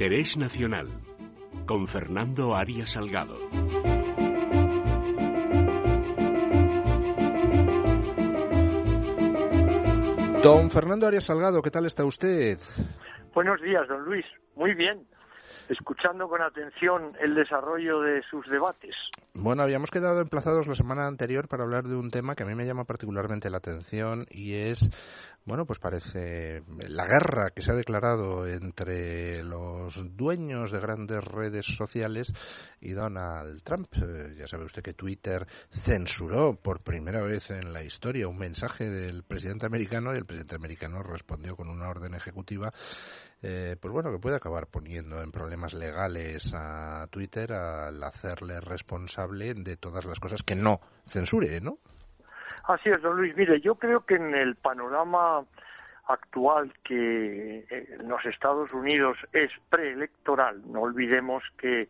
Interés Nacional con Fernando Arias Salgado. Don Fernando Arias Salgado, ¿qué tal está usted? Buenos días, don Luis. Muy bien escuchando con atención el desarrollo de sus debates. Bueno, habíamos quedado emplazados la semana anterior para hablar de un tema que a mí me llama particularmente la atención y es, bueno, pues parece la guerra que se ha declarado entre los dueños de grandes redes sociales y Donald Trump. Eh, ya sabe usted que Twitter censuró por primera vez en la historia un mensaje del presidente americano y el presidente americano respondió con una orden ejecutiva eh, pues bueno, que puede acabar poniendo en problemas legales a Twitter al hacerle responsable de todas las cosas que no censure, ¿no? Así es, don Luis. Mire, yo creo que en el panorama actual que eh, en los Estados Unidos es preelectoral, no olvidemos que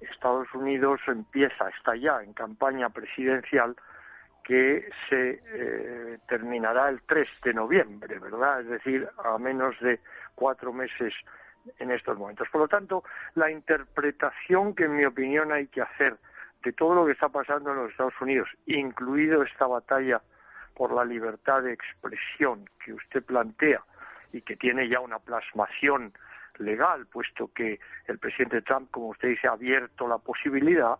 Estados Unidos empieza, está ya en campaña presidencial que se eh, terminará el 3 de noviembre, ¿verdad? Es decir, a menos de cuatro meses en estos momentos. Por lo tanto, la interpretación que en mi opinión hay que hacer de todo lo que está pasando en los Estados Unidos, incluido esta batalla por la libertad de expresión que usted plantea y que tiene ya una plasmación legal, puesto que el presidente Trump, como usted dice, ha abierto la posibilidad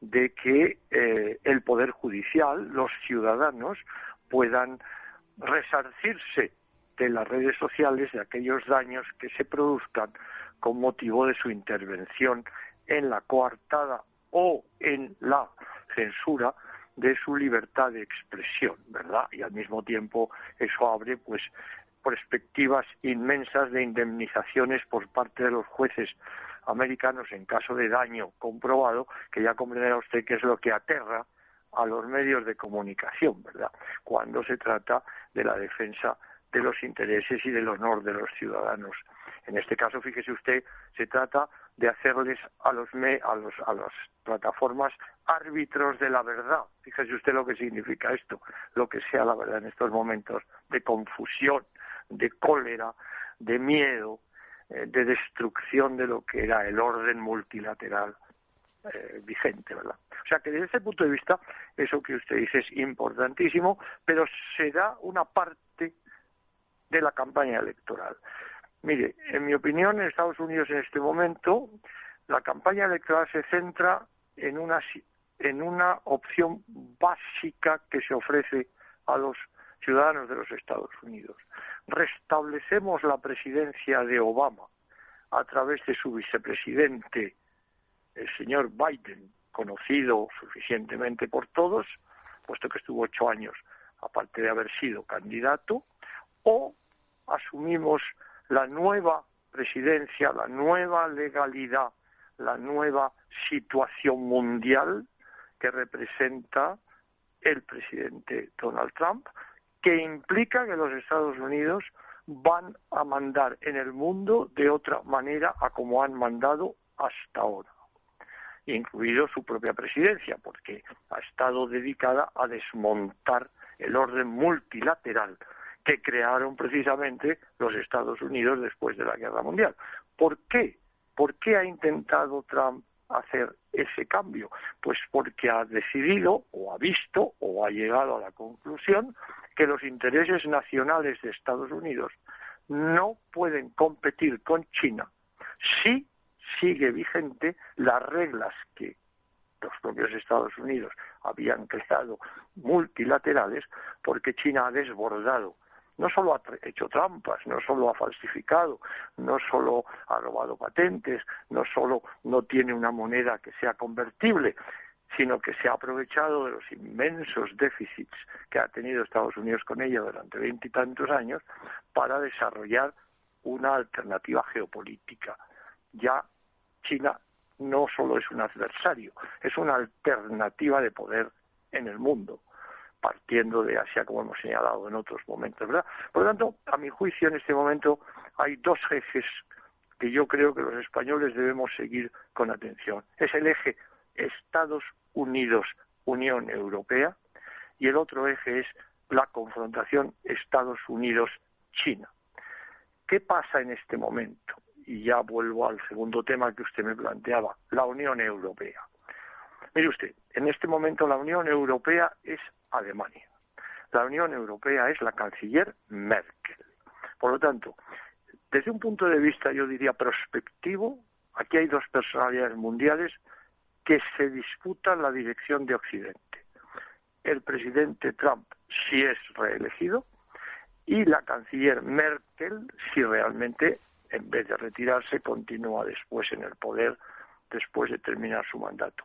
de que eh, el Poder Judicial, los ciudadanos, puedan resarcirse de las redes sociales de aquellos daños que se produzcan con motivo de su intervención en la coartada o en la censura de su libertad de expresión, ¿verdad? Y al mismo tiempo eso abre pues perspectivas inmensas de indemnizaciones por parte de los jueces americanos en caso de daño comprobado, que ya comprenderá usted que es lo que aterra a los medios de comunicación, ¿verdad? Cuando se trata de la defensa de los intereses y del honor de los ciudadanos. En este caso, fíjese usted, se trata de hacerles a los a los a las plataformas árbitros de la verdad. Fíjese usted lo que significa esto, lo que sea la verdad en estos momentos de confusión, de cólera, de miedo, de destrucción de lo que era el orden multilateral eh, vigente, ¿verdad? O sea que desde ese punto de vista, eso que usted dice es importantísimo, pero será una parte de la campaña electoral. Mire, en mi opinión, en Estados Unidos en este momento, la campaña electoral se centra en una, en una opción básica que se ofrece a los ciudadanos de los Estados Unidos. Restablecemos la presidencia de Obama a través de su vicepresidente, el señor Biden, conocido suficientemente por todos, puesto que estuvo ocho años, aparte de haber sido candidato, o asumimos la nueva presidencia, la nueva legalidad, la nueva situación mundial que representa el presidente Donald Trump, que implica que los Estados Unidos van a mandar en el mundo de otra manera a como han mandado hasta ahora, incluido su propia presidencia, porque ha estado dedicada a desmontar el orden multilateral que crearon precisamente los Estados Unidos después de la Guerra Mundial. ¿Por qué? ¿Por qué ha intentado Trump hacer ese cambio? Pues porque ha decidido o ha visto o ha llegado a la conclusión que los intereses nacionales de Estados Unidos no pueden competir con China si sigue vigente las reglas que los propios Estados Unidos habían creado multilaterales porque China ha desbordado no solo ha hecho trampas, no solo ha falsificado, no solo ha robado patentes, no solo no tiene una moneda que sea convertible, sino que se ha aprovechado de los inmensos déficits que ha tenido Estados Unidos con ella durante veintitantos años para desarrollar una alternativa geopolítica. Ya China no solo es un adversario, es una alternativa de poder en el mundo partiendo de Asia, como hemos señalado en otros momentos. Por lo tanto, a mi juicio, en este momento hay dos ejes que yo creo que los españoles debemos seguir con atención. Es el eje Estados Unidos, Unión Europea, y el otro eje es la confrontación Estados Unidos-China. ¿Qué pasa en este momento? y ya vuelvo al segundo tema que usted me planteaba, la Unión Europea. Mire usted, en este momento la Unión Europea es Alemania. La Unión Europea es la canciller Merkel. Por lo tanto, desde un punto de vista, yo diría, prospectivo, aquí hay dos personalidades mundiales que se disputan la dirección de Occidente. El presidente Trump, si es reelegido, y la canciller Merkel, si realmente, en vez de retirarse, continúa después en el poder, después de terminar su mandato.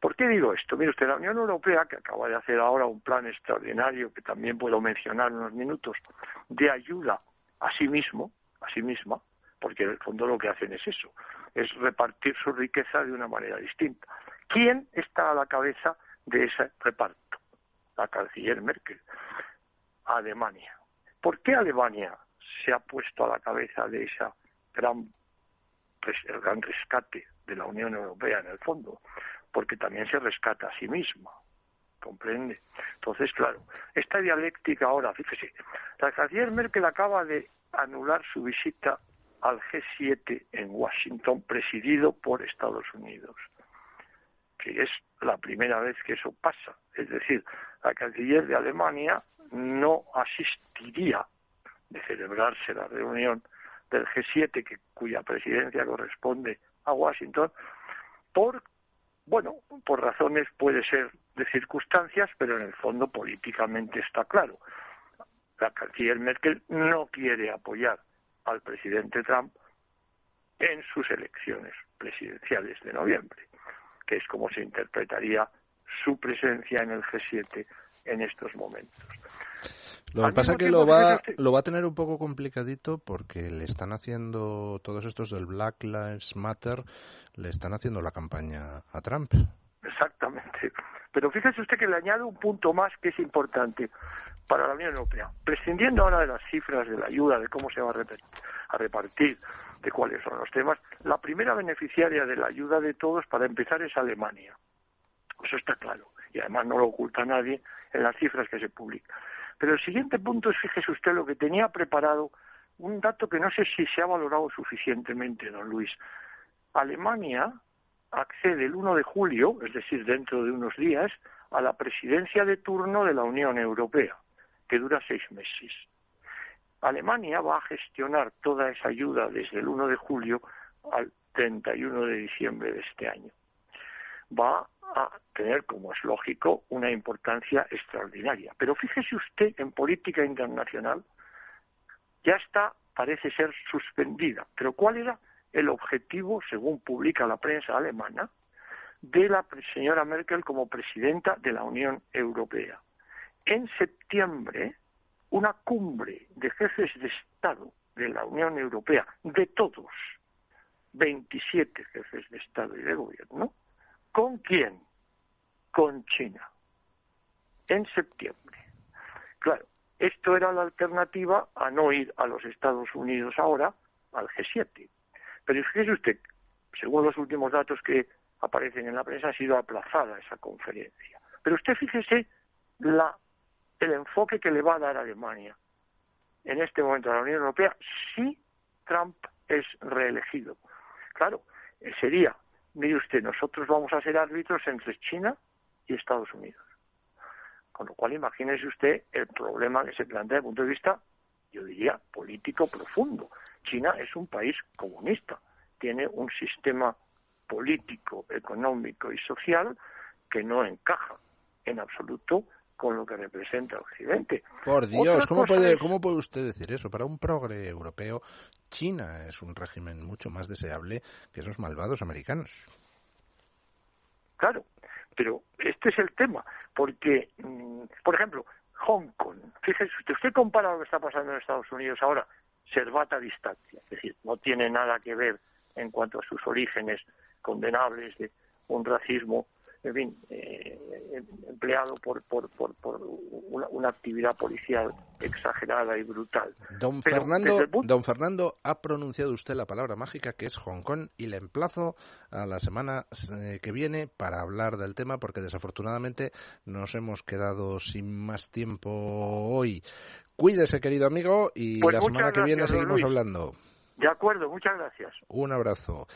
¿Por qué digo esto? Mire usted, la Unión Europea, que acaba de hacer ahora un plan extraordinario, que también puedo mencionar en unos minutos, de ayuda a sí mismo, a sí misma, porque en el fondo lo que hacen es eso, es repartir su riqueza de una manera distinta. ¿Quién está a la cabeza de ese reparto? La canciller Merkel. Alemania. ¿Por qué Alemania se ha puesto a la cabeza de esa gran, el gran rescate de la Unión Europea en el fondo? Porque también se rescata a sí misma. ¿Comprende? Entonces, claro, esta dialéctica ahora, fíjese, la canciller Merkel acaba de anular su visita al G7 en Washington, presidido por Estados Unidos, que es la primera vez que eso pasa. Es decir, la canciller de Alemania no asistiría de celebrarse la reunión del G7, que, cuya presidencia corresponde a Washington, por, bueno, por razones puede ser de circunstancias, pero en el fondo políticamente está claro la canciller Merkel no quiere apoyar al presidente Trump en sus elecciones presidenciales de noviembre, que es como se interpretaría su presencia en el G7 en estos momentos. Lo que pasa es que lo va, lo va a tener un poco complicadito porque le están haciendo, todos estos del Black Lives Matter, le están haciendo la campaña a Trump. Exactamente. Pero fíjese usted que le añado un punto más que es importante para la Unión Europea. Prescindiendo ahora de las cifras de la ayuda, de cómo se va a repartir, de cuáles son los temas, la primera beneficiaria de la ayuda de todos, para empezar, es Alemania. Eso está claro. Y además no lo oculta nadie en las cifras que se publican. Pero el siguiente punto es, fíjese usted, lo que tenía preparado, un dato que no sé si se ha valorado suficientemente, don Luis. Alemania accede el 1 de julio, es decir, dentro de unos días, a la presidencia de turno de la Unión Europea, que dura seis meses. Alemania va a gestionar toda esa ayuda desde el 1 de julio al 31 de diciembre de este año. Va a tener, como es lógico, una importancia extraordinaria. Pero fíjese usted, en política internacional ya está, parece ser suspendida. Pero ¿cuál era el objetivo, según publica la prensa alemana, de la señora Merkel como presidenta de la Unión Europea. En septiembre, una cumbre de jefes de Estado de la Unión Europea, de todos, 27 jefes de Estado y de Gobierno, ¿con quién? Con China, en septiembre. Claro, esto era la alternativa a no ir a los Estados Unidos ahora, al G7. Pero fíjese usted, según los últimos datos que aparecen en la prensa, ha sido aplazada esa conferencia. Pero usted fíjese la, el enfoque que le va a dar Alemania en este momento a la Unión Europea si Trump es reelegido. Claro, eh, sería, mire usted, nosotros vamos a ser árbitros entre China y Estados Unidos. Con lo cual, imagínese usted el problema que se plantea desde el punto de vista, yo diría, político profundo. China es un país comunista, tiene un sistema político, económico y social que no encaja en absoluto con lo que representa Occidente. Por Dios, ¿cómo puede, ¿cómo puede usted decir eso? Para un progre europeo, China es un régimen mucho más deseable que esos malvados americanos. Claro, pero este es el tema, porque, mm, por ejemplo, fíjese usted, usted compara lo que está pasando en Estados Unidos ahora servata distancia, es decir, no tiene nada que ver en cuanto a sus orígenes condenables de un racismo, en fin, eh, empleado por, por, por, una, actividad policial exagerada y brutal. Don Fernando, don Fernando, ha pronunciado usted la palabra mágica que es Hong Kong y le emplazo a la semana eh, que viene para hablar del tema porque desafortunadamente nos hemos quedado sin más tiempo hoy. Cuídese, querido amigo, y pues la semana que viene seguimos hablando. De acuerdo, muchas gracias. Un abrazo.